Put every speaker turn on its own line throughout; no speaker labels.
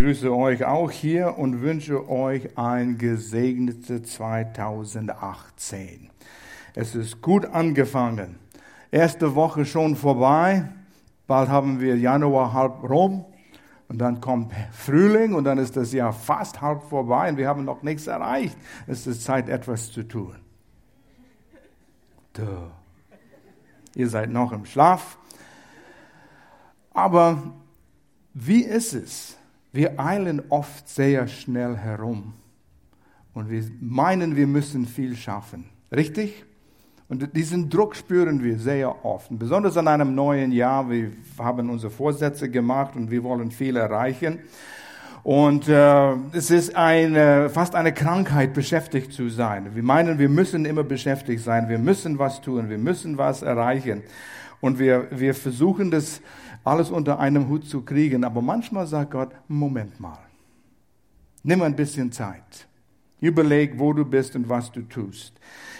grüße euch auch hier und wünsche euch ein gesegnetes 2018. Es ist gut angefangen. Erste Woche schon vorbei. Bald haben wir Januar halb rum. Und dann kommt Frühling und dann ist das Jahr fast halb vorbei und wir haben noch nichts erreicht. Es ist Zeit, etwas zu tun. Duh. Ihr seid noch im Schlaf. Aber wie ist es? Wir eilen oft sehr schnell herum und wir meinen, wir müssen viel schaffen. Richtig? Und diesen Druck spüren wir sehr oft. Besonders an einem neuen Jahr. Wir haben unsere Vorsätze gemacht und wir wollen viel erreichen. Und äh, es ist eine, fast eine Krankheit, beschäftigt zu sein. Wir meinen, wir müssen immer beschäftigt sein. Wir müssen was tun. Wir müssen was erreichen. Und wir, wir versuchen das alles unter einem Hut zu kriegen. Aber manchmal sagt Gott, Moment mal, nimm ein bisschen Zeit. Überleg, wo du bist und was du tust.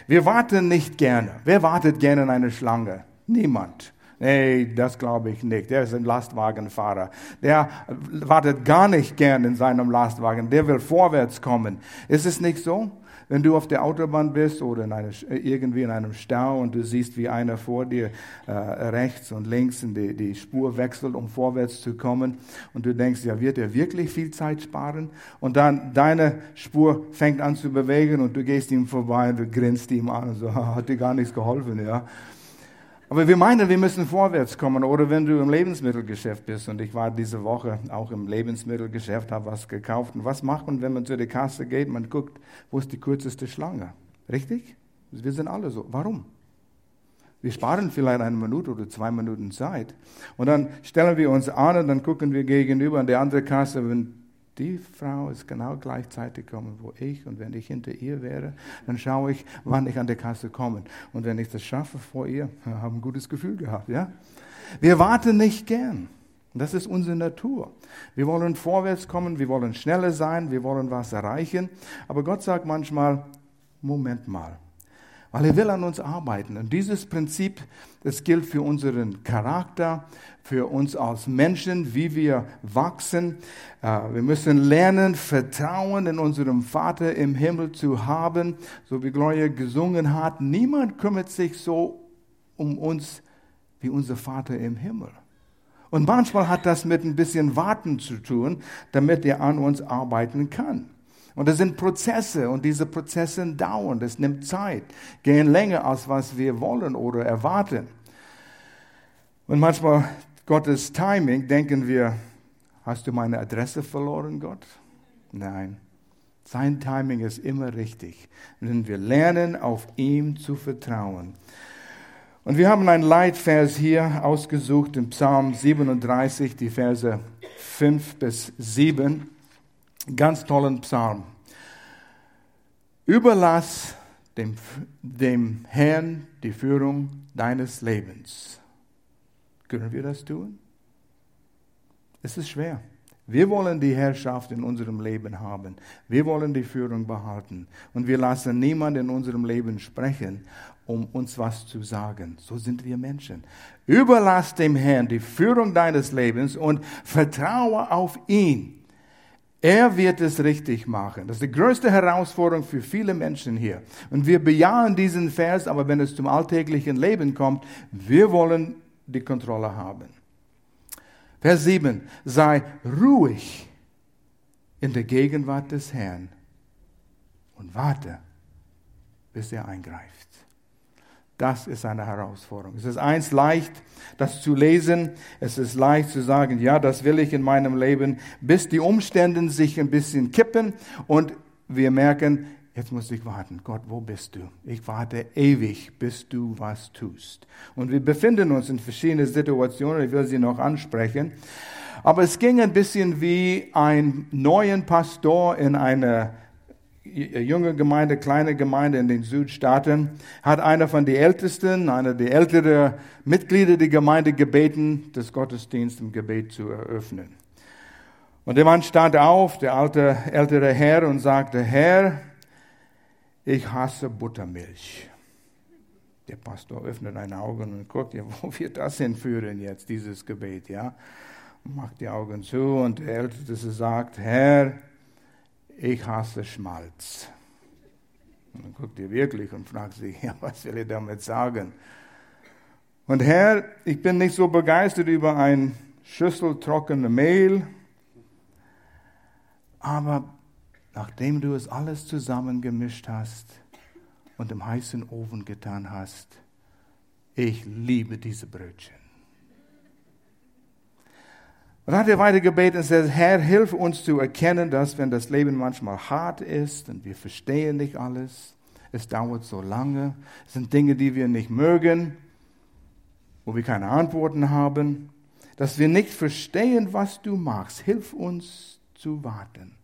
Wir warten nicht gerne. Wer wartet gerne in eine Schlange? Niemand. Nee, das glaube ich nicht. Der ist ein Lastwagenfahrer. Der wartet gar nicht gern in seinem Lastwagen. Der will vorwärts kommen. Ist es nicht so? Wenn du auf der Autobahn bist oder in eine, irgendwie in einem Stau und du siehst, wie einer vor dir äh, rechts und links in die, die Spur wechselt, um vorwärts zu kommen, und du denkst, ja, wird er wirklich viel Zeit sparen? Und dann deine Spur fängt an zu bewegen und du gehst ihm vorbei und du grinst ihm an und so, hat dir gar nichts geholfen, ja. Aber wir meinen, wir müssen vorwärts kommen. Oder wenn du im Lebensmittelgeschäft bist, und ich war diese Woche auch im Lebensmittelgeschäft, habe was gekauft. Und was macht man, wenn man zu der Kasse geht? Man guckt, wo ist die kürzeste Schlange? Richtig? Wir sind alle so. Warum? Wir sparen vielleicht eine Minute oder zwei Minuten Zeit. Und dann stellen wir uns an und dann gucken wir gegenüber an der andere Kasse, wenn die Frau ist genau gleichzeitig gekommen, wo ich. Und wenn ich hinter ihr wäre, dann schaue ich, wann ich an der Kasse komme. Und wenn ich das schaffe vor ihr, habe ein gutes Gefühl gehabt. Ja? Wir warten nicht gern. Das ist unsere Natur. Wir wollen vorwärts kommen, wir wollen schneller sein, wir wollen was erreichen. Aber Gott sagt manchmal, Moment mal, weil er will an uns arbeiten. Und dieses Prinzip, das gilt für unseren Charakter, für uns als Menschen, wie wir wachsen. Äh, wir müssen lernen, Vertrauen in unserem Vater im Himmel zu haben, so wie Gloria gesungen hat. Niemand kümmert sich so um uns wie unser Vater im Himmel. Und manchmal hat das mit ein bisschen Warten zu tun, damit er an uns arbeiten kann. Und das sind Prozesse und diese Prozesse dauern, das nimmt Zeit, gehen länger als was wir wollen oder erwarten. Und manchmal Gottes Timing denken wir, hast du meine Adresse verloren, Gott? Nein. Sein Timing ist immer richtig. Wenn wir lernen, auf ihm zu vertrauen. Und wir haben einen Leitvers hier ausgesucht im Psalm 37, die Verse 5 bis 7. Ganz tollen Psalm. Überlass dem, dem Herrn die Führung deines Lebens. Können wir das tun? Es ist schwer. Wir wollen die Herrschaft in unserem Leben haben. Wir wollen die Führung behalten. Und wir lassen niemanden in unserem Leben sprechen, um uns was zu sagen. So sind wir Menschen. Überlass dem Herrn die Führung deines Lebens und vertraue auf ihn. Er wird es richtig machen. Das ist die größte Herausforderung für viele Menschen hier. Und wir bejahen diesen Vers, aber wenn es zum alltäglichen Leben kommt, wir wollen die Kontrolle haben. Vers 7. Sei ruhig in der Gegenwart des Herrn und warte, bis er eingreift. Das ist eine Herausforderung. Es ist eins leicht, das zu lesen. Es ist leicht zu sagen, ja, das will ich in meinem Leben, bis die Umstände sich ein bisschen kippen und wir merken, jetzt muss ich warten. Gott, wo bist du? Ich warte ewig, bis du was tust. Und wir befinden uns in verschiedenen Situationen, ich will sie noch ansprechen. Aber es ging ein bisschen wie ein neuen Pastor in einer junge Gemeinde, kleine Gemeinde in den Südstaaten, hat einer von den Ältesten, einer der älteren Mitglieder der Gemeinde gebeten, das Gottesdienst im Gebet zu eröffnen. Und der Mann stand auf, der alte, ältere Herr, und sagte, Herr, ich hasse Buttermilch. Der Pastor öffnet ein Auge und guckt, ja, wo wird das hinführen jetzt, dieses Gebet, ja? macht die Augen zu und der Älteste sagt, Herr, ich hasse Schmalz. Und dann guckt er wirklich und fragt sich, ja, was will er damit sagen? Und Herr, ich bin nicht so begeistert über ein Schüssel trockene Mehl, aber nachdem du es alles zusammengemischt hast und im heißen Ofen getan hast, ich liebe diese Brötchen. Und dann hat er weiter gebeten und sagt, Herr, hilf uns zu erkennen, dass wenn das Leben manchmal hart ist und wir verstehen nicht alles, es dauert so lange, es sind Dinge, die wir nicht mögen, wo wir keine Antworten haben, dass wir nicht verstehen, was du machst. Hilf uns zu warten,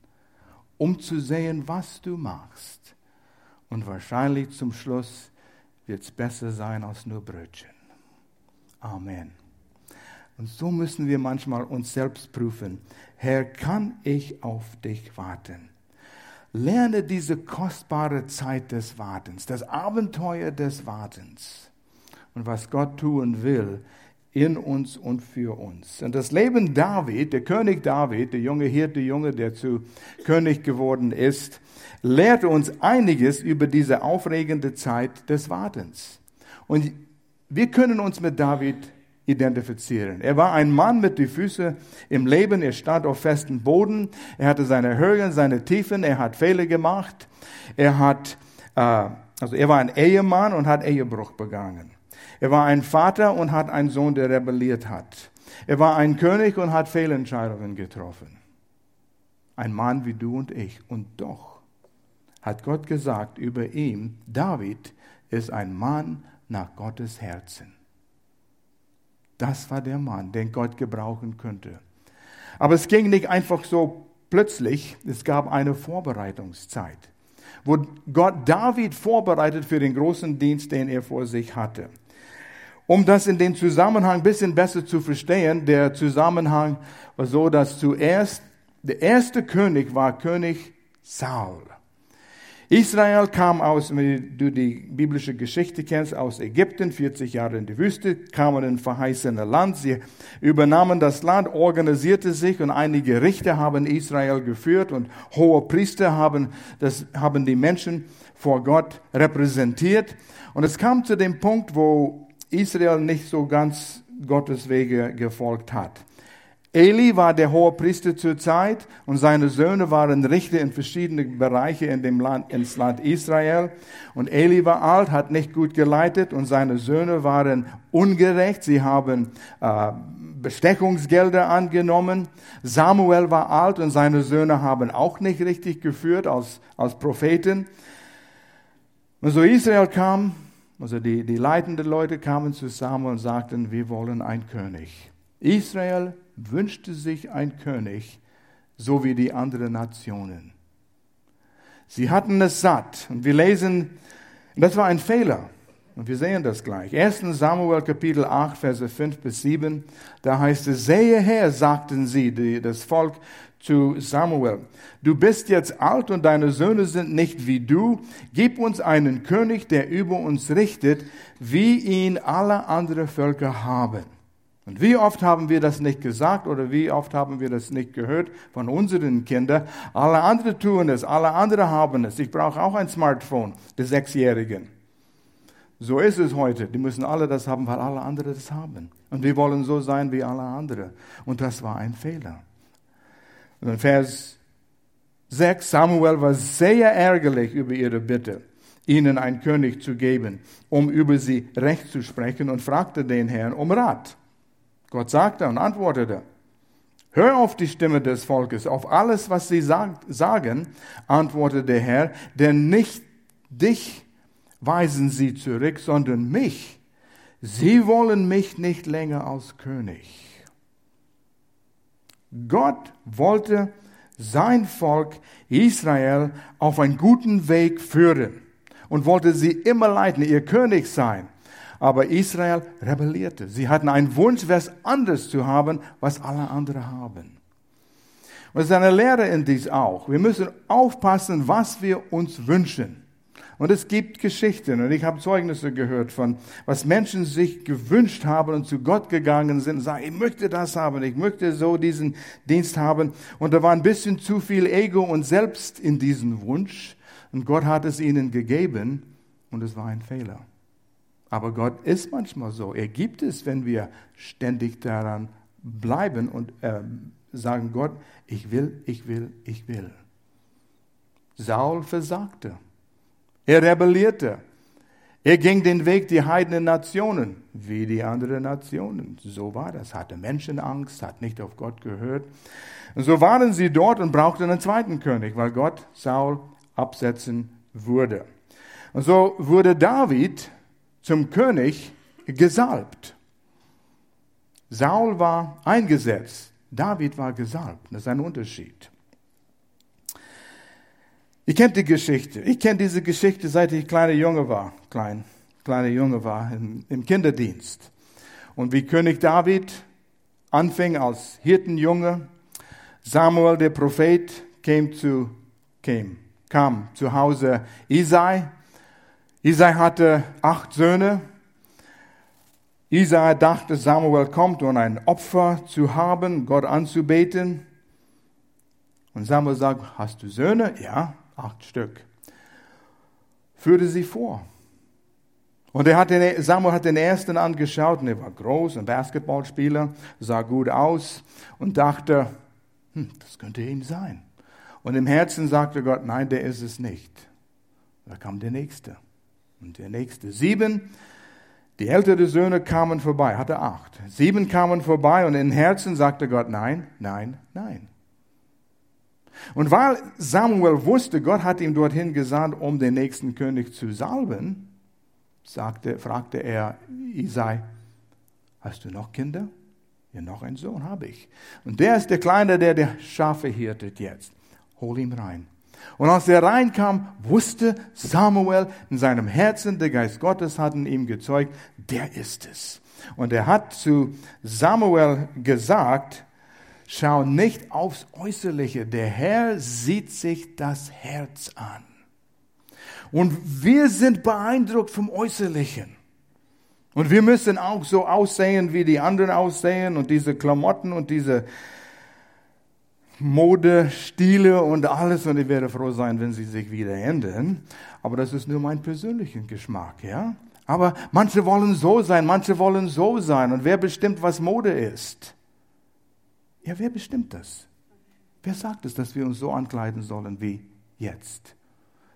um zu sehen, was du machst. Und wahrscheinlich zum Schluss wird es besser sein als nur Brötchen. Amen. Und so müssen wir manchmal uns selbst prüfen. Herr, kann ich auf dich warten? Lerne diese kostbare Zeit des Wartens, das Abenteuer des Wartens und was Gott tun will in uns und für uns. Und das Leben David, der König David, der junge Hirte, Junge, der zu König geworden ist, lehrt uns einiges über diese aufregende Zeit des Wartens. Und wir können uns mit David identifizieren. Er war ein Mann mit die Füße im Leben, er stand auf festem Boden, er hatte seine Höhen, seine Tiefen, er hat Fehler gemacht, er hat, äh, also er war ein Ehemann und hat Ehebruch begangen. Er war ein Vater und hat einen Sohn, der rebelliert hat. Er war ein König und hat Fehlentscheidungen getroffen. Ein Mann wie du und ich. Und doch hat Gott gesagt über ihn, David ist ein Mann nach Gottes Herzen. Das war der Mann, den Gott gebrauchen könnte. Aber es ging nicht einfach so plötzlich, es gab eine Vorbereitungszeit, wo Gott David vorbereitet für den großen Dienst, den er vor sich hatte. Um das in den Zusammenhang ein bisschen besser zu verstehen, der Zusammenhang war so, dass zuerst der erste König war König Saul. Israel kam aus, wenn du die biblische Geschichte kennst, aus Ägypten, 40 Jahre in die Wüste, kamen in verheißene Land. Sie übernahmen das Land, organisierte sich und einige Richter haben Israel geführt und hohe Priester haben, das, haben die Menschen vor Gott repräsentiert. Und es kam zu dem Punkt, wo Israel nicht so ganz Gottes Wege gefolgt hat. Eli war der hohe Priester zur Zeit und seine Söhne waren Richter in verschiedenen Bereichen in dem Land, ins Land Israel. Und Eli war alt, hat nicht gut geleitet und seine Söhne waren ungerecht. Sie haben äh, Bestechungsgelder angenommen. Samuel war alt und seine Söhne haben auch nicht richtig geführt als, als Propheten. Und so Israel kam, also die, die leitenden Leute kamen zu Samuel und sagten, wir wollen einen König. Israel wünschte sich ein König, so wie die anderen Nationen. Sie hatten es satt. Und wir lesen, das war ein Fehler. Und wir sehen das gleich. 1. Samuel Kapitel 8, Verse 5 bis 7, da heißt es, sehe her, sagten sie, die, das Volk zu Samuel, du bist jetzt alt und deine Söhne sind nicht wie du, gib uns einen König, der über uns richtet, wie ihn alle anderen Völker haben. Und wie oft haben wir das nicht gesagt oder wie oft haben wir das nicht gehört von unseren Kindern? Alle anderen tun es, alle anderen haben es. Ich brauche auch ein Smartphone, die Sechsjährigen. So ist es heute. Die müssen alle das haben, weil alle anderen das haben. Und wir wollen so sein wie alle anderen. Und das war ein Fehler. Und in Vers 6, Samuel war sehr ärgerlich über ihre Bitte, ihnen einen König zu geben, um über sie Recht zu sprechen und fragte den Herrn um Rat. Gott sagte und antwortete, hör auf die Stimme des Volkes, auf alles, was sie sagen, antwortete der Herr, denn nicht dich weisen sie zurück, sondern mich. Sie wollen mich nicht länger als König. Gott wollte sein Volk Israel auf einen guten Weg führen und wollte sie immer leiten, ihr König sein. Aber Israel rebellierte. Sie hatten einen Wunsch, was anderes zu haben, was alle anderen haben. Und es ist eine Lehre in dies auch. Wir müssen aufpassen, was wir uns wünschen. Und es gibt Geschichten und ich habe Zeugnisse gehört von, was Menschen sich gewünscht haben und zu Gott gegangen sind und sagen, ich möchte das haben, ich möchte so diesen Dienst haben. Und da war ein bisschen zu viel Ego und Selbst in diesem Wunsch. Und Gott hat es ihnen gegeben und es war ein Fehler. Aber Gott ist manchmal so. Er gibt es, wenn wir ständig daran bleiben und äh, sagen, Gott, ich will, ich will, ich will. Saul versagte. Er rebellierte. Er ging den Weg die heidenen Nationen, wie die anderen Nationen. So war das. Hatte Menschenangst, hat nicht auf Gott gehört. Und so waren sie dort und brauchten einen zweiten König, weil Gott Saul absetzen würde. Und so wurde David zum König gesalbt. Saul war eingesetzt, David war gesalbt. Das ist ein Unterschied. Ihr kennt die Geschichte. Ich kenne diese Geschichte, seit ich kleiner Junge war, klein, kleiner Junge war im, im Kinderdienst. Und wie König David anfing als Hirtenjunge, Samuel, der Prophet, kam zu, kam, kam zu Hause Isai. Isai hatte acht Söhne. Isai dachte, Samuel kommt, um ein Opfer zu haben, Gott anzubeten. Und Samuel sagt, hast du Söhne? Ja acht Stück, führte sie vor. Und er hat den, Samuel hat den ersten angeschaut und er war groß, ein Basketballspieler, sah gut aus und dachte, hm, das könnte ihm sein. Und im Herzen sagte Gott, nein, der ist es nicht. Da kam der nächste und der nächste. Sieben, die älteren Söhne kamen vorbei, hatte acht. Sieben kamen vorbei und im Herzen sagte Gott, nein, nein, nein. Und weil Samuel wusste, Gott hat ihn dorthin gesandt, um den nächsten König zu salben, sagte, fragte er Isai, hast du noch Kinder? Ja, noch einen Sohn habe ich. Und der ist der Kleine, der die Schafe hirtet jetzt. Hol ihn rein. Und als er reinkam, wusste Samuel in seinem Herzen, der Geist Gottes hat ihm gezeugt, der ist es. Und er hat zu Samuel gesagt, Schau nicht aufs Äußerliche. Der Herr sieht sich das Herz an. Und wir sind beeindruckt vom Äußerlichen. Und wir müssen auch so aussehen, wie die anderen aussehen und diese Klamotten und diese Modestile und alles. Und ich werde froh sein, wenn sie sich wieder ändern. Aber das ist nur mein persönlicher Geschmack, ja? Aber manche wollen so sein, manche wollen so sein. Und wer bestimmt, was Mode ist? Ja, wer bestimmt das? Wer sagt es, dass wir uns so ankleiden sollen wie jetzt?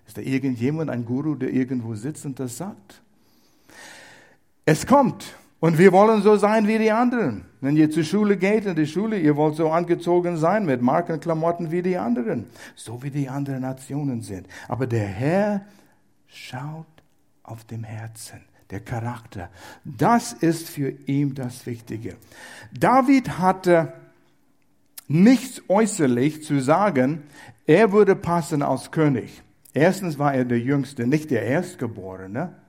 Ist da irgendjemand, ein Guru, der irgendwo sitzt und das sagt? Es kommt. Und wir wollen so sein wie die anderen. Wenn ihr zur Schule geht, in die Schule, ihr wollt so angezogen sein mit Markenklamotten wie die anderen. So wie die anderen Nationen sind. Aber der Herr schaut auf dem Herzen. Der Charakter. Das ist für ihn das Wichtige. David hatte nichts äußerlich zu sagen, er würde passen als König. Erstens war er der Jüngste, nicht der Erstgeborene.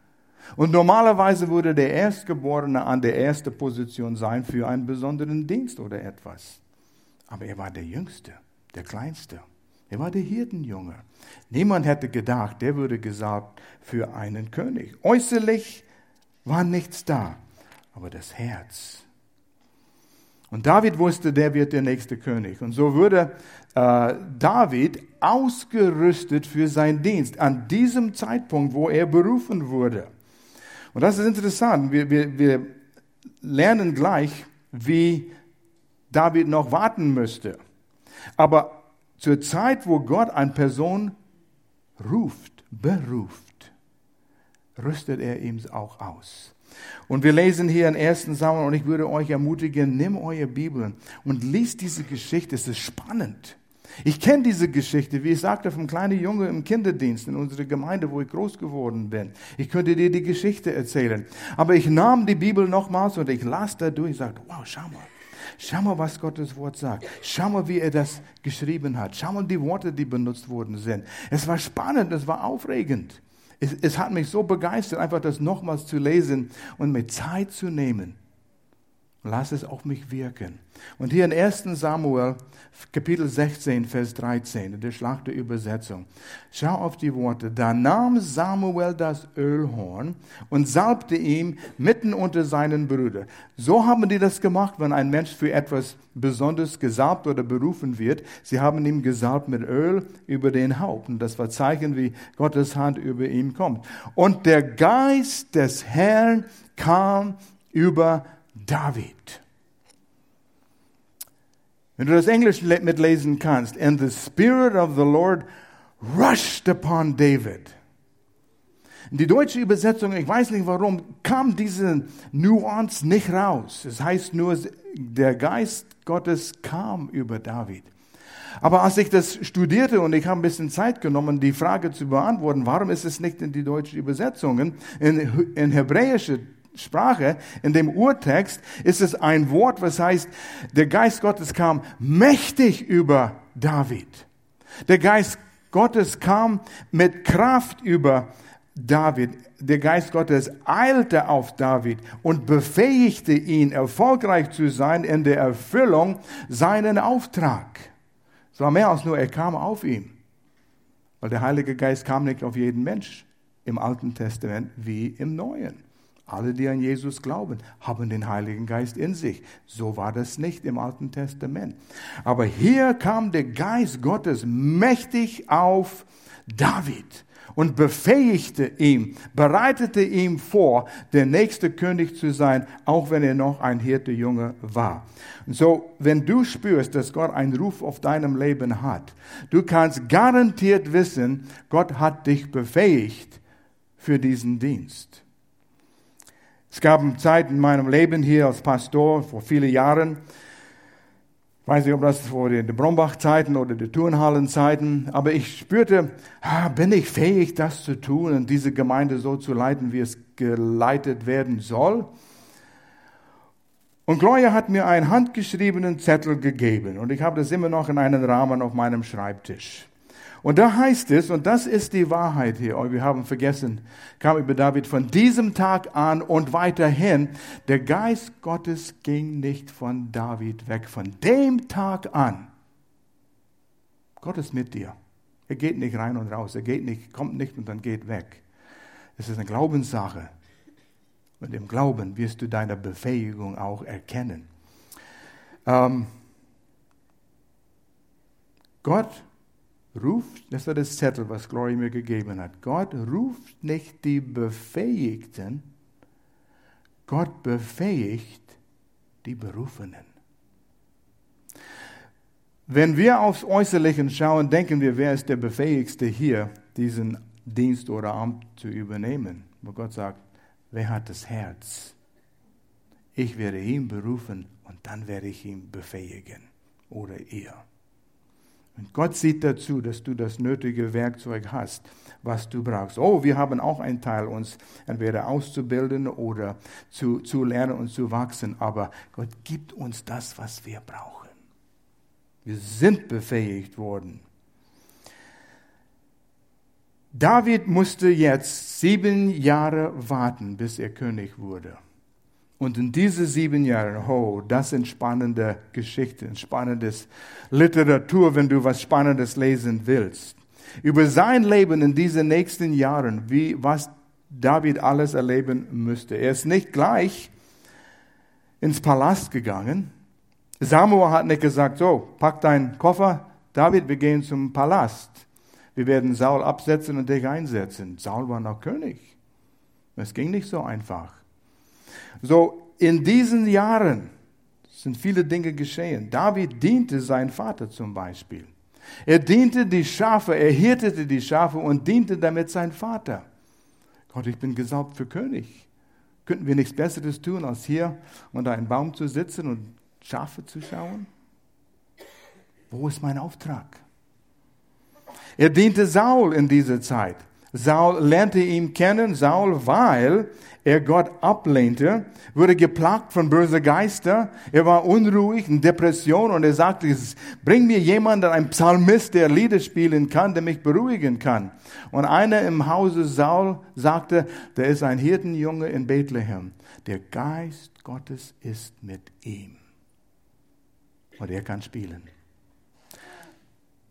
Und normalerweise würde der Erstgeborene an der ersten Position sein für einen besonderen Dienst oder etwas. Aber er war der Jüngste, der Kleinste. Er war der Hirtenjunge. Niemand hätte gedacht, der würde gesagt für einen König. Äußerlich war nichts da, aber das Herz und David wusste, der wird der nächste König. Und so wurde äh, David ausgerüstet für seinen Dienst an diesem Zeitpunkt, wo er berufen wurde. Und das ist interessant. Wir, wir, wir lernen gleich, wie David noch warten müsste. Aber zur Zeit, wo Gott eine Person ruft, beruft, rüstet er ihm auch aus. Und wir lesen hier in 1. Samuel und ich würde euch ermutigen, nimm eure Bibel und liest diese Geschichte. Es ist spannend. Ich kenne diese Geschichte, wie ich sagte, vom kleinen Junge im Kinderdienst in unserer Gemeinde, wo ich groß geworden bin. Ich könnte dir die Geschichte erzählen. Aber ich nahm die Bibel nochmals und ich las da durch und sagte, wow, schau mal. Schau mal, was Gottes Wort sagt. Schau mal, wie er das geschrieben hat. Schau mal die Worte, die benutzt worden sind. Es war spannend, es war aufregend es, es hat mich so begeistert, einfach das nochmals zu lesen und mir Zeit zu nehmen, Lass es auf mich wirken. Und hier in 1 Samuel, Kapitel 16, Vers 13, in der Schlachterübersetzung. Schau auf die Worte. Da nahm Samuel das Ölhorn und salbte ihm mitten unter seinen Brüdern. So haben die das gemacht, wenn ein Mensch für etwas besonders gesalbt oder berufen wird. Sie haben ihm gesalbt mit Öl über den Haupt. Und das war Zeichen, wie Gottes Hand über ihm kommt. Und der Geist des Herrn kam über David. Wenn du das Englisch mitlesen kannst, and the Spirit of the Lord rushed upon David. Die deutsche Übersetzung, ich weiß nicht warum, kam diese Nuance nicht raus. Es heißt nur, der Geist Gottes kam über David. Aber als ich das studierte und ich habe ein bisschen Zeit genommen, die Frage zu beantworten, warum ist es nicht in die deutsche Übersetzungen, in, in hebräische Sprache, in dem Urtext, ist es ein Wort, was heißt, der Geist Gottes kam mächtig über David. Der Geist Gottes kam mit Kraft über David. Der Geist Gottes eilte auf David und befähigte ihn, erfolgreich zu sein in der Erfüllung seinen Auftrag. Es war mehr als nur, er kam auf ihn. Weil der Heilige Geist kam nicht auf jeden Mensch im Alten Testament wie im Neuen. Alle, die an Jesus glauben, haben den Heiligen Geist in sich. So war das nicht im Alten Testament. Aber hier kam der Geist Gottes mächtig auf David und befähigte ihn, bereitete ihm vor, der nächste König zu sein, auch wenn er noch ein Hirtejunge war. Und so, wenn du spürst, dass Gott einen Ruf auf deinem Leben hat, du kannst garantiert wissen, Gott hat dich befähigt für diesen Dienst. Es gab Zeiten in meinem Leben hier als Pastor vor vielen Jahren, ich weiß nicht, ob das vor den Brombach-Zeiten oder den Turnhallen-Zeiten, aber ich spürte, ah, bin ich fähig, das zu tun und diese Gemeinde so zu leiten, wie es geleitet werden soll? Und Gloria hat mir einen handgeschriebenen Zettel gegeben und ich habe das immer noch in einem Rahmen auf meinem Schreibtisch. Und da heißt es, und das ist die Wahrheit hier, oh, wir haben vergessen, kam über David von diesem Tag an und weiterhin, der Geist Gottes ging nicht von David weg, von dem Tag an. Gott ist mit dir. Er geht nicht rein und raus, er geht nicht, kommt nicht und dann geht weg. Es ist eine Glaubenssache. Und im Glauben wirst du deine Befähigung auch erkennen. Ähm, Gott ruft, das war das Zettel, was Glory mir gegeben hat. Gott ruft nicht die Befähigten, Gott befähigt die Berufenen. Wenn wir aufs Äußerliche schauen, denken wir, wer ist der Befähigste hier, diesen Dienst oder Amt zu übernehmen. Wo Gott sagt, wer hat das Herz? Ich werde ihn berufen und dann werde ich ihn befähigen oder ihr. Und Gott sieht dazu, dass du das nötige Werkzeug hast, was du brauchst. Oh, wir haben auch einen Teil, uns entweder auszubilden oder zu, zu lernen und zu wachsen. Aber Gott gibt uns das, was wir brauchen. Wir sind befähigt worden. David musste jetzt sieben Jahre warten, bis er König wurde. Und in diese sieben Jahren, oh, das sind spannende Geschichten, spannendes Literatur, wenn du was Spannendes lesen willst. Über sein Leben in diesen nächsten Jahren, wie, was David alles erleben müsste. Er ist nicht gleich ins Palast gegangen. Samuel hat nicht gesagt, so, pack deinen Koffer, David, wir gehen zum Palast. Wir werden Saul absetzen und dich einsetzen. Saul war noch König. Es ging nicht so einfach. So, in diesen Jahren sind viele Dinge geschehen. David diente sein Vater zum Beispiel. Er diente die Schafe, er hirtete die Schafe und diente damit sein Vater. Gott, ich bin gesalbt für König. Könnten wir nichts Besseres tun, als hier unter einem Baum zu sitzen und Schafe zu schauen? Wo ist mein Auftrag? Er diente Saul in dieser Zeit. Saul lernte ihn kennen, Saul, weil er Gott ablehnte, wurde geplagt von bösen Geister, er war unruhig, in Depression und er sagte, bring mir jemanden, ein Psalmist, der Lieder spielen kann, der mich beruhigen kann. Und einer im Hause Saul sagte, da ist ein Hirtenjunge in Bethlehem. Der Geist Gottes ist mit ihm. Und er kann spielen.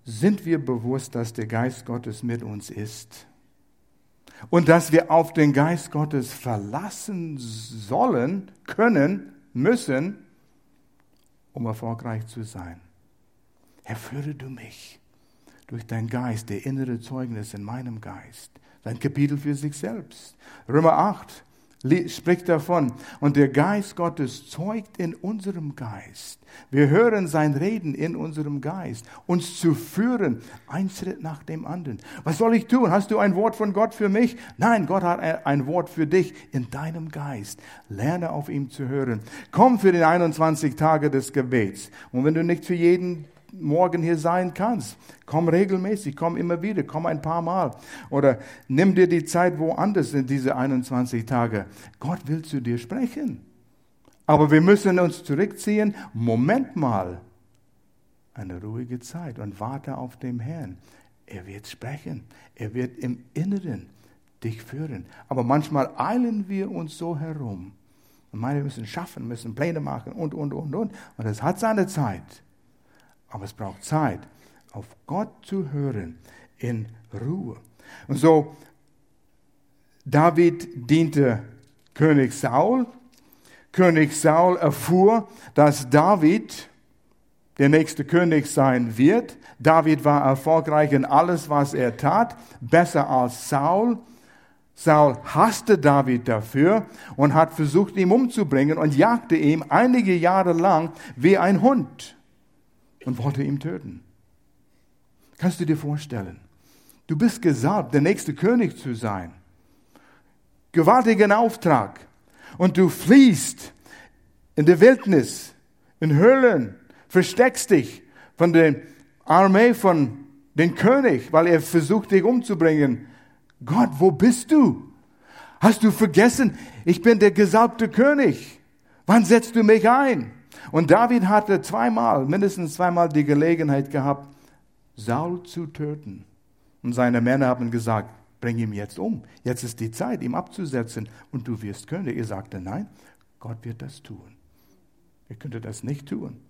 Sind wir bewusst, dass der Geist Gottes mit uns ist? Und dass wir auf den Geist Gottes verlassen sollen, können, müssen, um erfolgreich zu sein. Herr, führe du mich durch dein Geist, der innere Zeugnis in meinem Geist. Ein Kapitel für sich selbst. Römer 8, spricht davon. Und der Geist Gottes zeugt in unserem Geist. Wir hören sein Reden in unserem Geist, uns zu führen, ein Schritt nach dem anderen. Was soll ich tun? Hast du ein Wort von Gott für mich? Nein, Gott hat ein Wort für dich in deinem Geist. Lerne auf ihm zu hören. Komm für die 21 Tage des Gebets. Und wenn du nicht für jeden morgen hier sein kannst. Komm regelmäßig, komm immer wieder, komm ein paar Mal. Oder nimm dir die Zeit woanders in diese 21 Tage. Gott will zu dir sprechen. Aber wir müssen uns zurückziehen. Moment mal. Eine ruhige Zeit und warte auf den Herrn. Er wird sprechen. Er wird im Inneren dich führen. Aber manchmal eilen wir uns so herum. Und meinen, wir müssen schaffen, müssen Pläne machen und, und, und, und. Und es hat seine Zeit. Aber es braucht Zeit, auf Gott zu hören in Ruhe. Und so, David diente König Saul. König Saul erfuhr, dass David der nächste König sein wird. David war erfolgreich in alles, was er tat, besser als Saul. Saul hasste David dafür und hat versucht, ihn umzubringen und jagte ihm einige Jahre lang wie ein Hund und wollte ihn töten. Kannst du dir vorstellen? Du bist gesalbt, der nächste König zu sein. Gewaltigen Auftrag. Und du fliehst in der Wildnis, in Höhlen, versteckst dich von der Armee von dem König, weil er versucht, dich umzubringen. Gott, wo bist du? Hast du vergessen, ich bin der gesalbte König. Wann setzt du mich ein? Und David hatte zweimal, mindestens zweimal die Gelegenheit gehabt, Saul zu töten. Und seine Männer haben gesagt, bring ihn jetzt um. Jetzt ist die Zeit, ihm abzusetzen und du wirst König. Er sagte, nein, Gott wird das tun. Er könnte das nicht tun.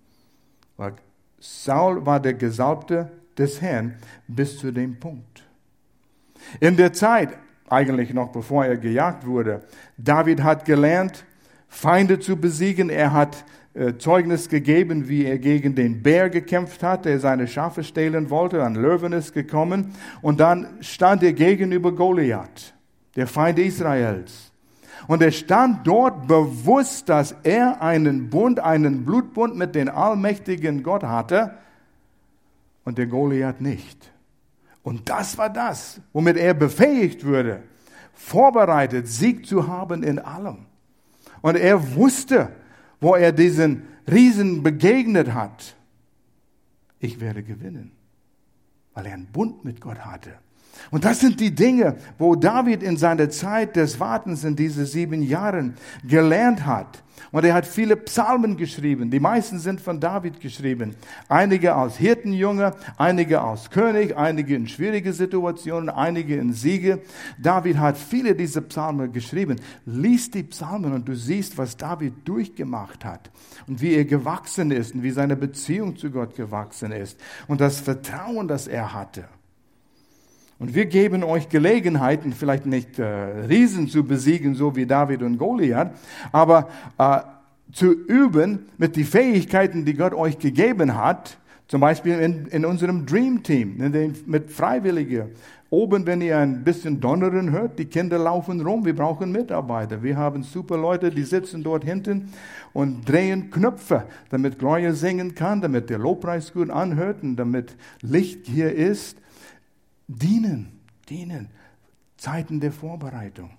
Weil Saul war der Gesalbte des Herrn bis zu dem Punkt. In der Zeit, eigentlich noch bevor er gejagt wurde, David hat gelernt, Feinde zu besiegen. Er hat äh, Zeugnis gegeben, wie er gegen den Bär gekämpft hat, der seine Schafe stehlen wollte. Ein Löwen ist gekommen. Und dann stand er gegenüber Goliath, der Feind Israels. Und er stand dort bewusst, dass er einen Bund, einen Blutbund mit dem allmächtigen Gott hatte und der Goliath nicht. Und das war das, womit er befähigt würde, vorbereitet, Sieg zu haben in allem. Und er wusste, wo er diesen Riesen begegnet hat, ich werde gewinnen, weil er einen Bund mit Gott hatte. Und das sind die Dinge, wo David in seiner Zeit des Wartens in diese sieben Jahren gelernt hat. Und er hat viele Psalmen geschrieben. Die meisten sind von David geschrieben. Einige als Hirtenjunge, einige als König, einige in schwierige Situationen, einige in Siege. David hat viele dieser Psalmen geschrieben. Lies die Psalmen und du siehst, was David durchgemacht hat und wie er gewachsen ist und wie seine Beziehung zu Gott gewachsen ist und das Vertrauen, das er hatte. Und wir geben euch Gelegenheiten, vielleicht nicht äh, Riesen zu besiegen, so wie David und Goliath, aber äh, zu üben mit den Fähigkeiten, die Gott euch gegeben hat, zum Beispiel in, in unserem Dream Team, mit Freiwilligen. Oben, wenn ihr ein bisschen Donnern hört, die Kinder laufen rum, wir brauchen Mitarbeiter. Wir haben super Leute, die sitzen dort hinten und drehen Knöpfe, damit Gloria singen kann, damit der Lobpreis gut anhört und damit Licht hier ist dienen, dienen. Zeiten der Vorbereitung.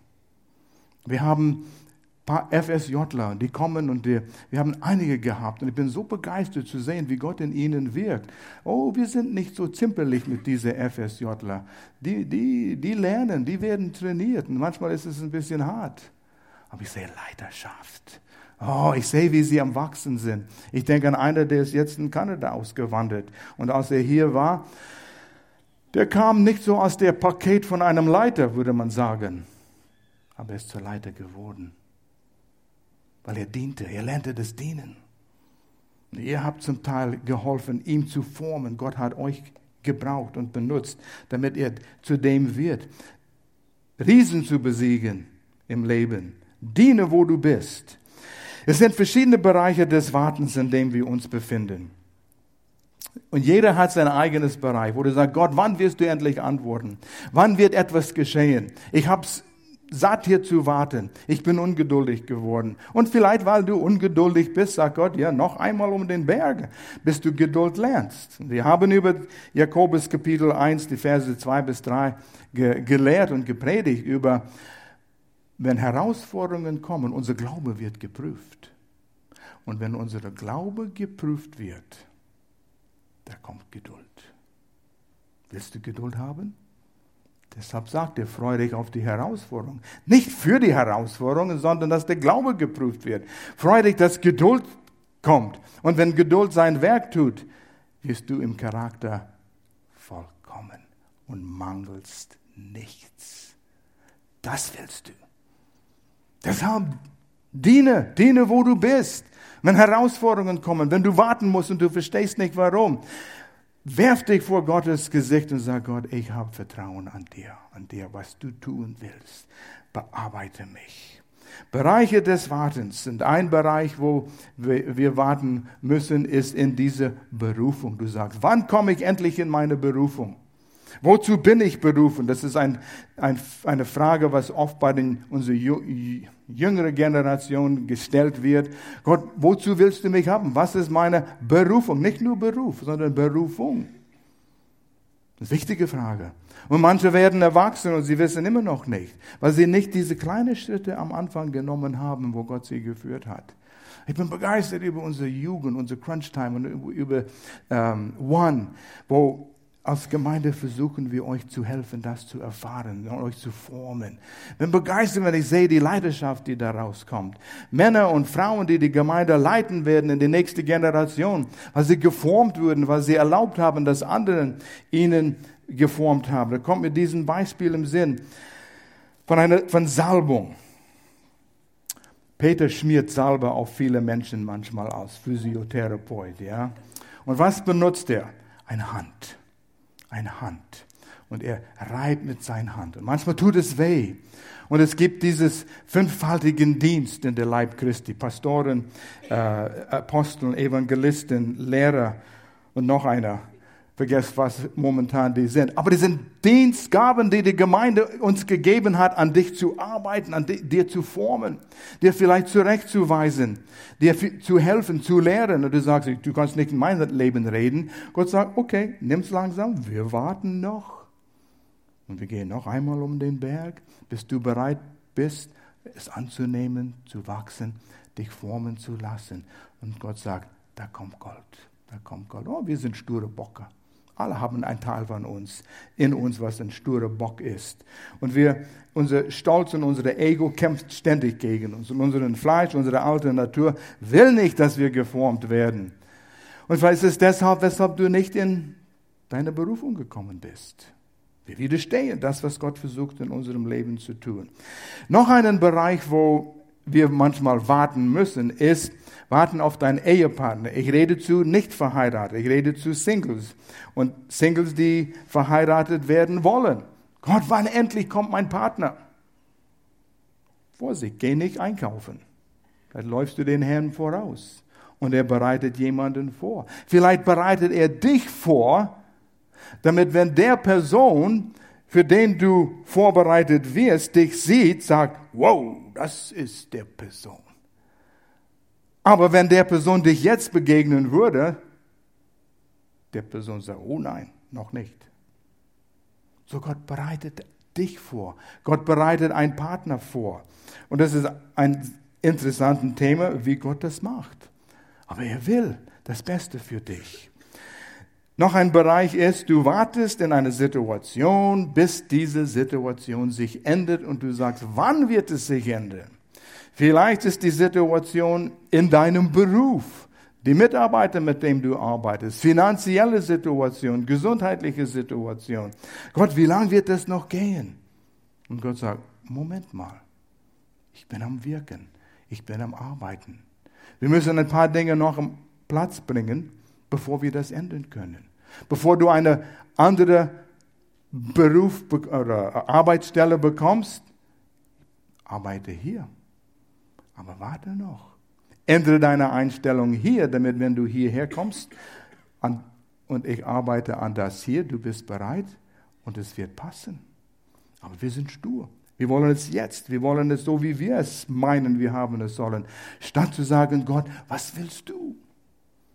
Wir haben ein paar FSJler, die kommen und die, wir haben einige gehabt und ich bin so begeistert zu sehen, wie Gott in ihnen wirkt. Oh, wir sind nicht so zimperlich mit diesen FSJler. Die, die, die lernen, die werden trainiert und manchmal ist es ein bisschen hart. Aber ich sehe Leiterschaft. Oh, ich sehe, wie sie am Wachsen sind. Ich denke an einen, der ist jetzt in Kanada ausgewandert. Und als er hier war, der kam nicht so aus der Paket von einem Leiter, würde man sagen, aber er ist zur Leiter geworden. weil er diente. Er lernte das Dienen. Und ihr habt zum Teil geholfen, ihm zu formen. Gott hat euch gebraucht und benutzt, damit er zu dem wird. Riesen zu besiegen im Leben. Diene, wo du bist. Es sind verschiedene Bereiche des Wartens, in denen wir uns befinden. Und jeder hat sein eigenes Bereich, wo du sagst, Gott, wann wirst du endlich antworten? Wann wird etwas geschehen? Ich hab's satt hier zu warten. Ich bin ungeduldig geworden. Und vielleicht, weil du ungeduldig bist, sagt Gott, ja, noch einmal um den Berg, bis du Geduld lernst. Wir haben über Jakobus Kapitel 1, die Verse 2 bis 3 ge gelehrt und gepredigt über, wenn Herausforderungen kommen, unser Glaube wird geprüft. Und wenn unser Glaube geprüft wird, da kommt Geduld. Willst du Geduld haben? Deshalb sagt er, freu dich auf die Herausforderung. Nicht für die Herausforderungen, sondern dass der Glaube geprüft wird. Freu dich, dass Geduld kommt. Und wenn Geduld sein Werk tut, wirst du im Charakter vollkommen und mangelst nichts. Das willst du. Deshalb diene, diene, wo du bist. Wenn Herausforderungen kommen, wenn du warten musst und du verstehst nicht warum, werf dich vor Gottes Gesicht und sag Gott, ich habe Vertrauen an dir, an dir, was du tun willst. Bearbeite mich. Bereiche des Wartens sind ein Bereich, wo wir warten müssen, ist in diese Berufung. Du sagst, wann komme ich endlich in meine Berufung? Wozu bin ich berufen? Das ist ein, ein, eine Frage, was oft bei den, unserer jüngeren Generation gestellt wird. Gott, wozu willst du mich haben? Was ist meine Berufung? Nicht nur Beruf, sondern Berufung. Das ist eine wichtige Frage. Und manche werden erwachsen und sie wissen immer noch nicht, weil sie nicht diese kleinen Schritte am Anfang genommen haben, wo Gott sie geführt hat. Ich bin begeistert über unsere Jugend, unsere Crunch Time und über ähm, One, wo als Gemeinde versuchen wir euch zu helfen, das zu erfahren und euch zu formen. Ich bin begeistert, wenn ich sehe die Leidenschaft, die daraus kommt. Männer und Frauen, die die Gemeinde leiten werden in die nächste Generation, weil sie geformt wurden, weil sie erlaubt haben, dass anderen ihnen geformt haben. Da kommt mir diesen Beispiel im Sinn von einer, von Salbung. Peter schmiert Salbe auf viele Menschen manchmal aus, Physiotherapeut, ja. Und was benutzt er? Eine Hand eine Hand. Und er reibt mit seiner Hand. Und manchmal tut es weh. Und es gibt dieses fünffaltigen Dienst in der Leib Christi. Pastoren, äh, Aposteln, Evangelisten, Lehrer und noch einer vergesst, was momentan die sind. Aber die sind Dienstgaben, die die Gemeinde uns gegeben hat, an dich zu arbeiten, an dir zu formen, dir vielleicht zurechtzuweisen, dir zu helfen, zu lehren. Und du sagst, du kannst nicht in mein Leben reden. Gott sagt, okay, nimm's langsam, wir warten noch. Und wir gehen noch einmal um den Berg, bis du bereit bist, es anzunehmen, zu wachsen, dich formen zu lassen. Und Gott sagt, da kommt Gold, da kommt Gold. Oh, wir sind sture Bocker. Alle haben einen Teil von uns, in uns, was ein sturer Bock ist. Und wir, unser Stolz und unser Ego kämpft ständig gegen uns. Und unser Fleisch, unsere alte Natur will nicht, dass wir geformt werden. Und vielleicht ist es deshalb, weshalb du nicht in deine Berufung gekommen bist. Wir widerstehen das, was Gott versucht in unserem Leben zu tun. Noch einen Bereich, wo wir manchmal warten müssen, ist, warten auf deinen Ehepartner. Ich rede zu nicht verheiratet, ich rede zu Singles und Singles, die verheiratet werden wollen. Gott, wann endlich kommt mein Partner? Vorsicht, geh nicht einkaufen. Dann läufst du den Herrn voraus und er bereitet jemanden vor. Vielleicht bereitet er dich vor, damit wenn der Person, für den du vorbereitet wirst, dich sieht, sagt, wow, das ist der Person. Aber wenn der Person dich jetzt begegnen würde, der Person sagt, oh nein, noch nicht. So Gott bereitet dich vor. Gott bereitet einen Partner vor. Und das ist ein interessantes Thema, wie Gott das macht. Aber er will das Beste für dich. Noch ein Bereich ist, du wartest in einer Situation, bis diese Situation sich endet und du sagst, wann wird es sich ändern? Vielleicht ist die Situation in deinem Beruf, die Mitarbeiter, mit denen du arbeitest, finanzielle Situation, gesundheitliche Situation. Gott, wie lange wird das noch gehen? Und Gott sagt, Moment mal, ich bin am Wirken. Ich bin am Arbeiten. Wir müssen ein paar Dinge noch am Platz bringen, bevor wir das enden können. Bevor du eine andere Beruf oder Arbeitsstelle bekommst, arbeite hier. Aber warte noch. Ändere deine Einstellung hier, damit wenn du hierher kommst an, und ich arbeite an das hier, du bist bereit und es wird passen. Aber wir sind stur. Wir wollen es jetzt. Wir wollen es so, wie wir es meinen, wir haben es sollen. Statt zu sagen, Gott, was willst du?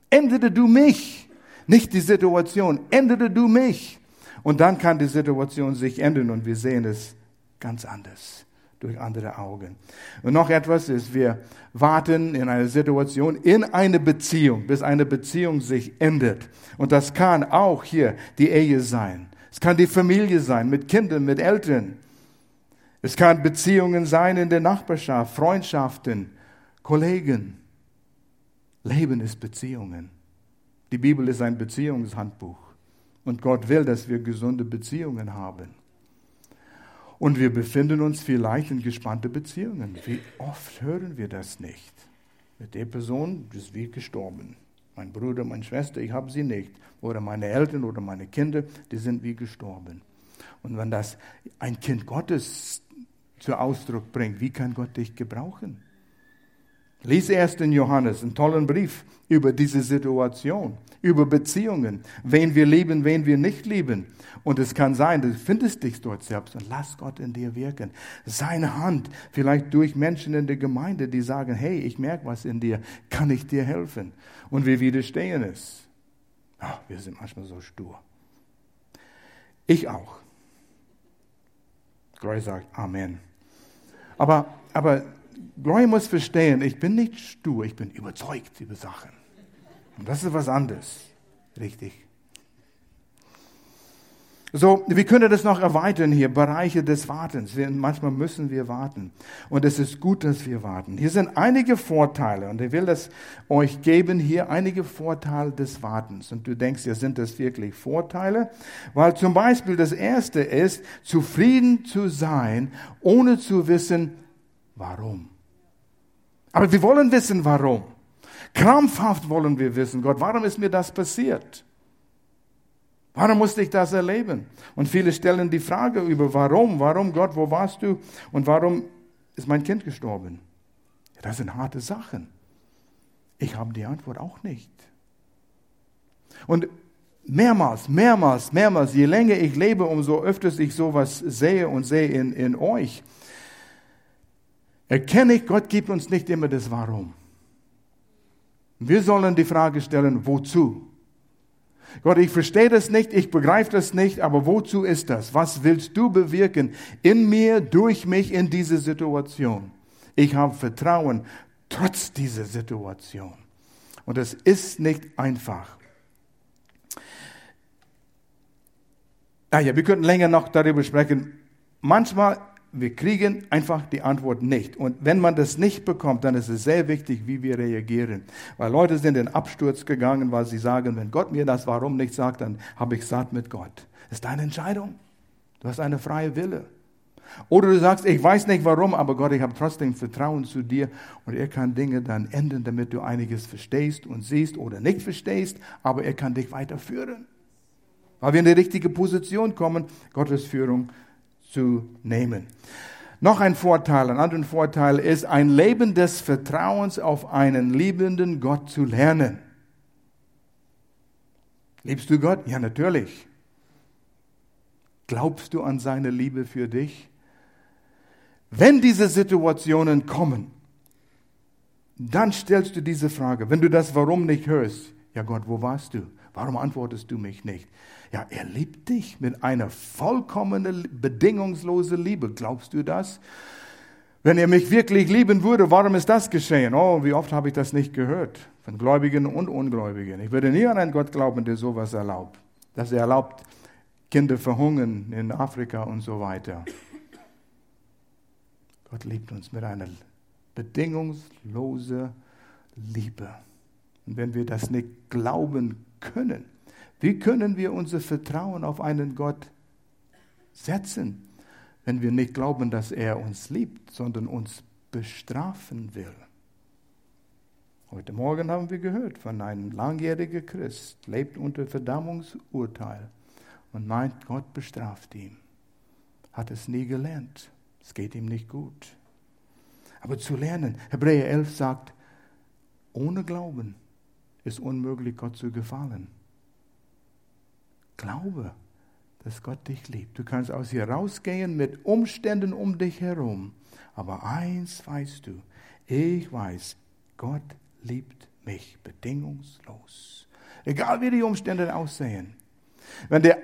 Ändere du mich, nicht die Situation. Ändere du mich. Und dann kann die Situation sich ändern und wir sehen es ganz anders durch andere Augen. Und noch etwas ist, wir warten in einer Situation, in eine Beziehung, bis eine Beziehung sich ändert. Und das kann auch hier die Ehe sein. Es kann die Familie sein, mit Kindern, mit Eltern. Es kann Beziehungen sein in der Nachbarschaft, Freundschaften, Kollegen. Leben ist Beziehungen. Die Bibel ist ein Beziehungshandbuch. Und Gott will, dass wir gesunde Beziehungen haben. Und wir befinden uns vielleicht in gespannte Beziehungen. Wie oft hören wir das nicht? Mit der Person ist wie gestorben. Mein Bruder, meine Schwester, ich habe sie nicht. Oder meine Eltern oder meine Kinder, die sind wie gestorben. Und wenn das ein Kind Gottes zu Ausdruck bringt, wie kann Gott dich gebrauchen? Lies erst in Johannes einen tollen Brief über diese Situation, über Beziehungen, wen wir lieben, wen wir nicht lieben. Und es kann sein, du findest dich dort selbst und lass Gott in dir wirken. Seine Hand, vielleicht durch Menschen in der Gemeinde, die sagen, hey, ich merke was in dir, kann ich dir helfen? Und wir widerstehen es. Ach, wir sind manchmal so stur. Ich auch. Gloria sagt Amen. Aber, aber Gloria muss verstehen, ich bin nicht stur, ich bin überzeugt über Sachen. Und das ist was anderes. Richtig. So, wir können das noch erweitern hier, Bereiche des Wartens. Wir, manchmal müssen wir warten. Und es ist gut, dass wir warten. Hier sind einige Vorteile und ich will das euch geben hier, einige Vorteile des Wartens. Und du denkst, ja, sind das wirklich Vorteile? Weil zum Beispiel das erste ist, zufrieden zu sein, ohne zu wissen, warum. Aber wir wollen wissen, warum. Krampfhaft wollen wir wissen, Gott, warum ist mir das passiert? Warum musste ich das erleben? Und viele stellen die Frage über, warum, warum Gott, wo warst du und warum ist mein Kind gestorben? Das sind harte Sachen. Ich habe die Antwort auch nicht. Und mehrmals, mehrmals, mehrmals, je länger ich lebe, umso öfter ich sowas sehe und sehe in, in euch, erkenne ich, Gott gibt uns nicht immer das Warum. Wir sollen die Frage stellen, wozu? Gott, ich verstehe das nicht, ich begreife das nicht, aber wozu ist das? Was willst du bewirken in mir, durch mich, in diese Situation? Ich habe Vertrauen trotz dieser Situation. Und es ist nicht einfach. Ah ja, wir könnten länger noch darüber sprechen. Manchmal wir kriegen einfach die Antwort nicht. Und wenn man das nicht bekommt, dann ist es sehr wichtig, wie wir reagieren. Weil Leute sind in Absturz gegangen, weil sie sagen, wenn Gott mir das Warum nicht sagt, dann habe ich satt mit Gott. Das ist deine Entscheidung. Du hast eine freie Wille. Oder du sagst, ich weiß nicht warum, aber Gott, ich habe trotzdem Vertrauen zu dir und er kann Dinge dann ändern, damit du einiges verstehst und siehst oder nicht verstehst, aber er kann dich weiterführen. Weil wir in die richtige Position kommen, Gottes Führung zu nehmen. Noch ein Vorteil, ein anderer Vorteil ist, ein Leben des Vertrauens auf einen liebenden Gott zu lernen. Liebst du Gott? Ja, natürlich. Glaubst du an seine Liebe für dich? Wenn diese Situationen kommen, dann stellst du diese Frage. Wenn du das Warum nicht hörst, ja Gott, wo warst du? Warum antwortest du mich nicht? Ja, er liebt dich mit einer vollkommenen, bedingungslosen Liebe. Glaubst du das? Wenn er mich wirklich lieben würde, warum ist das geschehen? Oh, wie oft habe ich das nicht gehört? Von Gläubigen und Ungläubigen. Ich würde nie an einen Gott glauben, der sowas erlaubt. Dass er erlaubt, Kinder verhungern in Afrika und so weiter. Gott liebt uns mit einer bedingungslosen Liebe. Und wenn wir das nicht glauben können, wie können wir unser Vertrauen auf einen Gott setzen, wenn wir nicht glauben, dass er uns liebt, sondern uns bestrafen will? Heute Morgen haben wir gehört von einem langjährigen Christ, lebt unter Verdammungsurteil und meint, Gott bestraft ihn. Hat es nie gelernt. Es geht ihm nicht gut. Aber zu lernen, Hebräer 11 sagt, ohne Glauben ist unmöglich, Gott zu gefallen. Glaube, dass Gott dich liebt. Du kannst aus hier rausgehen mit Umständen um dich herum. Aber eins weißt du, ich weiß, Gott liebt mich bedingungslos. Egal wie die Umstände aussehen. Wenn, der,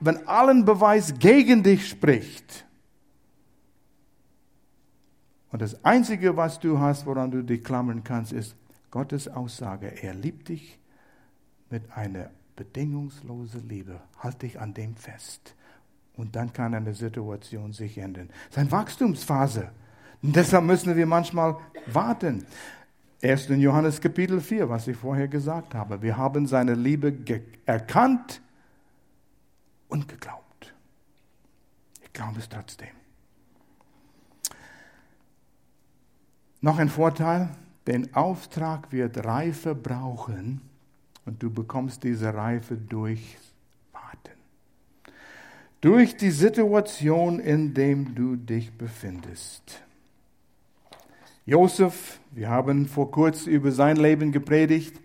wenn allen Beweis gegen dich spricht, und das Einzige, was du hast, woran du dich klammern kannst, ist Gottes Aussage. Er liebt dich mit einer bedingungslosen Liebe. Halt dich an dem fest. Und dann kann eine Situation sich ändern. Eine Wachstumsphase. Und deshalb müssen wir manchmal warten. 1. Johannes Kapitel 4, was ich vorher gesagt habe. Wir haben seine Liebe erkannt und geglaubt. Ich glaube es trotzdem. Noch ein Vorteil, den Auftrag wird Reife brauchen und du bekommst diese Reife durch Warten. Durch die Situation, in der du dich befindest. Josef, wir haben vor kurzem über sein Leben gepredigt.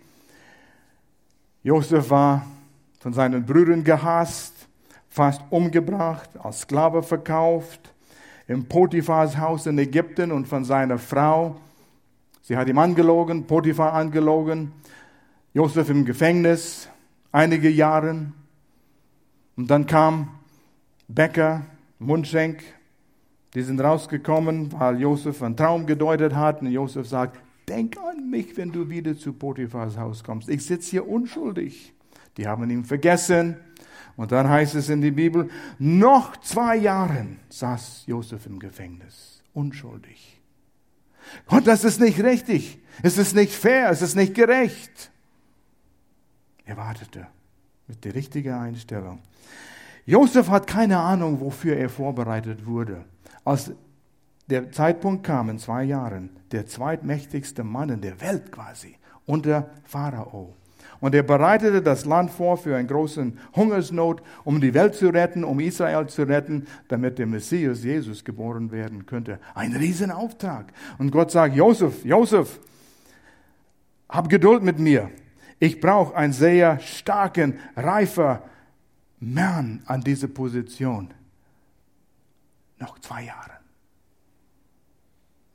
Josef war von seinen Brüdern gehasst, fast umgebracht, als Sklave verkauft, im Potiphars Haus in Ägypten und von seiner Frau. Sie hat ihm angelogen, Potiphar angelogen, Josef im Gefängnis, einige Jahre. Und dann kam Becker, Mundschenk, die sind rausgekommen, weil Josef einen Traum gedeutet hat. Und Josef sagt, denk an mich, wenn du wieder zu Potiphars Haus kommst. Ich sitze hier unschuldig. Die haben ihn vergessen. Und dann heißt es in der Bibel, noch zwei Jahre saß Josef im Gefängnis. Unschuldig. Und das ist nicht richtig. Es ist nicht fair. Es ist nicht gerecht. Er wartete mit der richtigen Einstellung. Josef hat keine Ahnung, wofür er vorbereitet wurde als der Zeitpunkt kam in zwei Jahren, der zweitmächtigste Mann in der Welt quasi, unter Pharao. Und er bereitete das Land vor für einen großen Hungersnot, um die Welt zu retten, um Israel zu retten, damit der Messias Jesus geboren werden könnte. Ein Riesenauftrag. Und Gott sagt, Josef, Josef, hab Geduld mit mir. Ich brauche einen sehr starken, reifer Mann an diese Position noch zwei Jahre.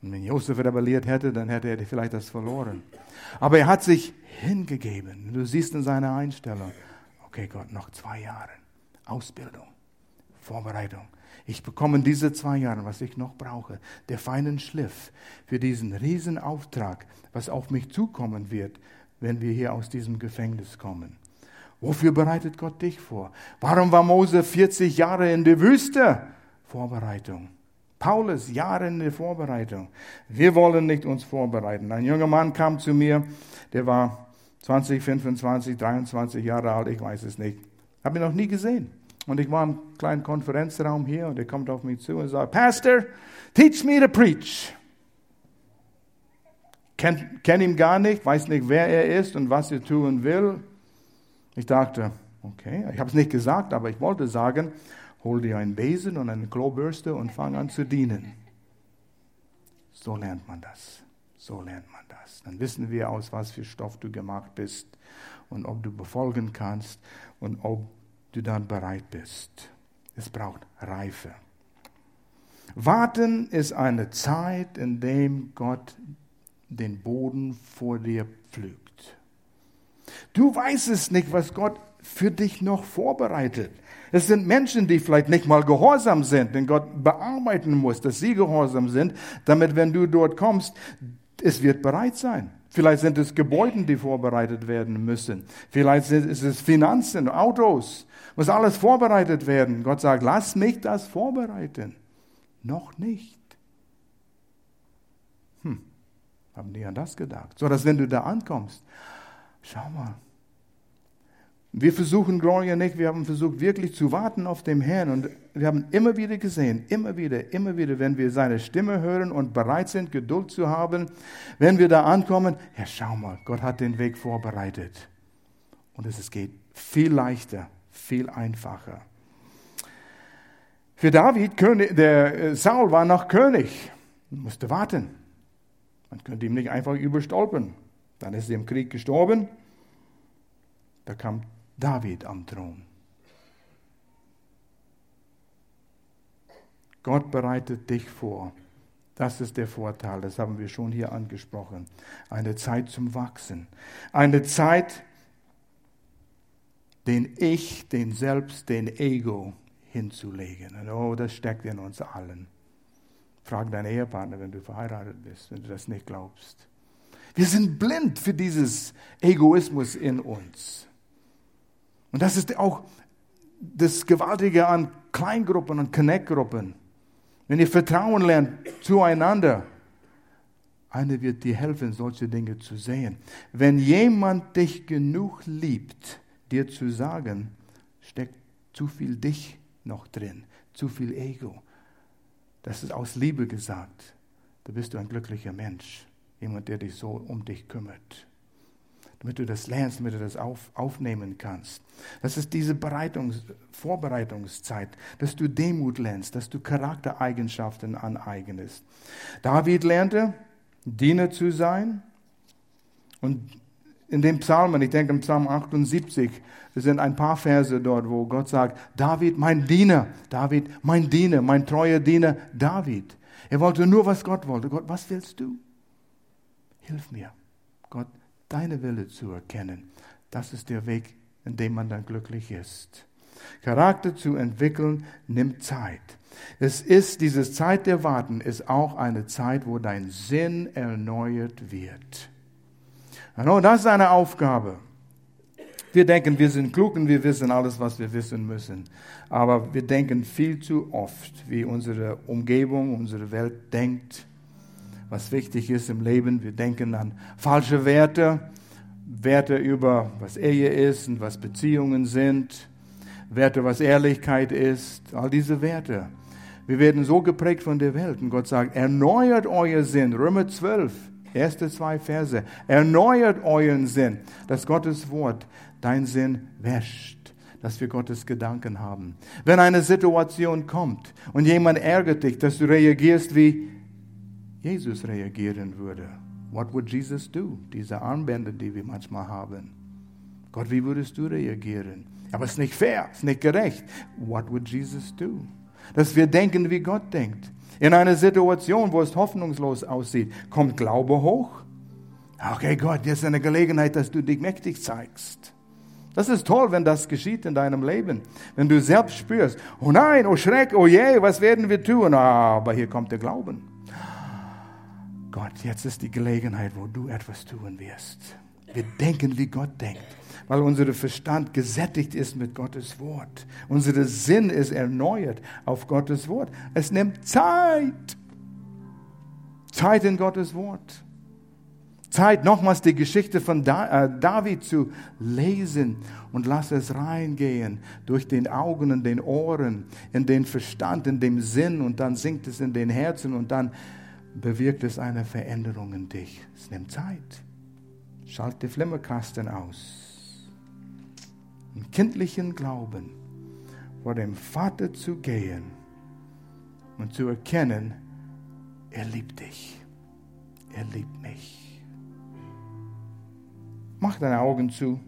Und wenn Josef rebelliert hätte, dann hätte er vielleicht das verloren. Aber er hat sich hingegeben. Du siehst in seiner Einstellung, okay Gott, noch zwei Jahre. Ausbildung, Vorbereitung. Ich bekomme in diese zwei Jahre, was ich noch brauche, der feinen Schliff für diesen Riesenauftrag, was auf mich zukommen wird, wenn wir hier aus diesem Gefängnis kommen. Wofür bereitet Gott dich vor? Warum war Mose 40 Jahre in der Wüste? Vorbereitung. Paulus, Jahre in der Vorbereitung. Wir wollen nicht uns vorbereiten. Ein junger Mann kam zu mir, der war 20, 25, 23 Jahre alt, ich weiß es nicht. Habe ihn noch nie gesehen. Und ich war im kleinen Konferenzraum hier und er kommt auf mich zu und sagt, Pastor, teach me to preach. Kennt kenn ihn gar nicht, weiß nicht, wer er ist und was er tun will. Ich dachte, okay, ich habe es nicht gesagt, aber ich wollte sagen, Hol dir einen Besen und eine Klobürste und fang an zu dienen. So lernt man das. So lernt man das. Dann wissen wir, aus was für Stoff du gemacht bist und ob du befolgen kannst und ob du dann bereit bist. Es braucht Reife. Warten ist eine Zeit, in der Gott den Boden vor dir pflügt. Du weißt es nicht, was Gott für dich noch vorbereitet. Es sind Menschen, die vielleicht nicht mal gehorsam sind, den Gott bearbeiten muss, dass sie gehorsam sind, damit, wenn du dort kommst, es wird bereit sein. Vielleicht sind es Gebäude, die vorbereitet werden müssen. Vielleicht ist es Finanzen, Autos, muss alles vorbereitet werden. Gott sagt, lass mich das vorbereiten. Noch nicht. Hm, haben die an das gedacht? So dass wenn du da ankommst, schau mal, Wir versuchen, Gloria nicht, wir haben versucht wirklich zu warten auf den Herrn und wir haben immer wieder gesehen, immer wieder, immer wieder, wenn wir seine Stimme hören und bereit sind, Geduld zu haben, wenn wir da ankommen, ja schau mal, Gott hat den Weg vorbereitet. Und es geht viel leichter, viel einfacher. Für David, der äh, Saul war noch König, musste warten. Man könnte ihm nicht einfach überstolpern. Dann ist er im Krieg gestorben. Da kam David am Thron. Gott bereitet dich vor. Das ist der Vorteil, das haben wir schon hier angesprochen. Eine Zeit zum Wachsen. Eine Zeit, den Ich, den Selbst, den Ego hinzulegen. Und oh, das steckt in uns allen. Frag deinen Ehepartner, wenn du verheiratet bist, wenn du das nicht glaubst. Wir sind blind für dieses Egoismus in uns. Und das ist auch das Gewaltige an Kleingruppen und Connect-Gruppen. Wenn ihr Vertrauen lernt zueinander, einer wird dir helfen, solche Dinge zu sehen. Wenn jemand dich genug liebt, dir zu sagen, steckt zu viel dich noch drin, zu viel Ego. Das ist aus Liebe gesagt. Da bist du ein glücklicher Mensch, jemand, der dich so um dich kümmert damit du das lernst, damit du das auf, aufnehmen kannst. Das ist diese Bereitungs Vorbereitungszeit, dass du Demut lernst, dass du Charaktereigenschaften aneignest. David lernte, Diener zu sein. Und in dem Psalmen, ich denke im Psalm 78, es sind ein paar Verse dort, wo Gott sagt, David, mein Diener, David, mein Diener, mein treuer Diener, David. Er wollte nur, was Gott wollte. Gott, was willst du? Hilf mir. Gott, deine Wille zu erkennen. Das ist der Weg, in dem man dann glücklich ist. Charakter zu entwickeln nimmt Zeit. Es ist, diese Zeit der Warten ist auch eine Zeit, wo dein Sinn erneuert wird. Und das ist eine Aufgabe. Wir denken, wir sind klug und wir wissen alles, was wir wissen müssen. Aber wir denken viel zu oft, wie unsere Umgebung, unsere Welt denkt was wichtig ist im Leben. Wir denken an falsche Werte, Werte über, was Ehe ist und was Beziehungen sind, Werte, was Ehrlichkeit ist, all diese Werte. Wir werden so geprägt von der Welt und Gott sagt, erneuert euer Sinn. Römer 12, erste zwei Verse. Erneuert euren Sinn, dass Gottes Wort dein Sinn wäscht, dass wir Gottes Gedanken haben. Wenn eine Situation kommt und jemand ärgert dich, dass du reagierst wie, Jesus reagieren würde. What would Jesus do? Diese Armbänder, die wir manchmal haben. Gott, wie würdest du reagieren? Aber es ist nicht fair, es ist nicht gerecht. What would Jesus do? Dass wir denken, wie Gott denkt. In einer Situation, wo es hoffnungslos aussieht, kommt Glaube hoch. Okay, Gott, jetzt ist eine Gelegenheit, dass du dich mächtig zeigst. Das ist toll, wenn das geschieht in deinem Leben. Wenn du selbst spürst, oh nein, oh Schreck, oh je, was werden wir tun? Aber hier kommt der Glauben. Gott, jetzt ist die Gelegenheit, wo du etwas tun wirst. Wir denken, wie Gott denkt, weil unser Verstand gesättigt ist mit Gottes Wort. Unser Sinn ist erneuert auf Gottes Wort. Es nimmt Zeit. Zeit in Gottes Wort. Zeit, nochmals die Geschichte von äh, David zu lesen und lass es reingehen durch den Augen und den Ohren, in den Verstand, in den Sinn und dann sinkt es in den Herzen und dann bewirkt es eine Veränderung in dich. Es nimmt Zeit. Schalt die Flimmerkasten aus. Im kindlichen Glauben vor dem Vater zu gehen und zu erkennen, er liebt dich. Er liebt mich. Mach deine Augen zu.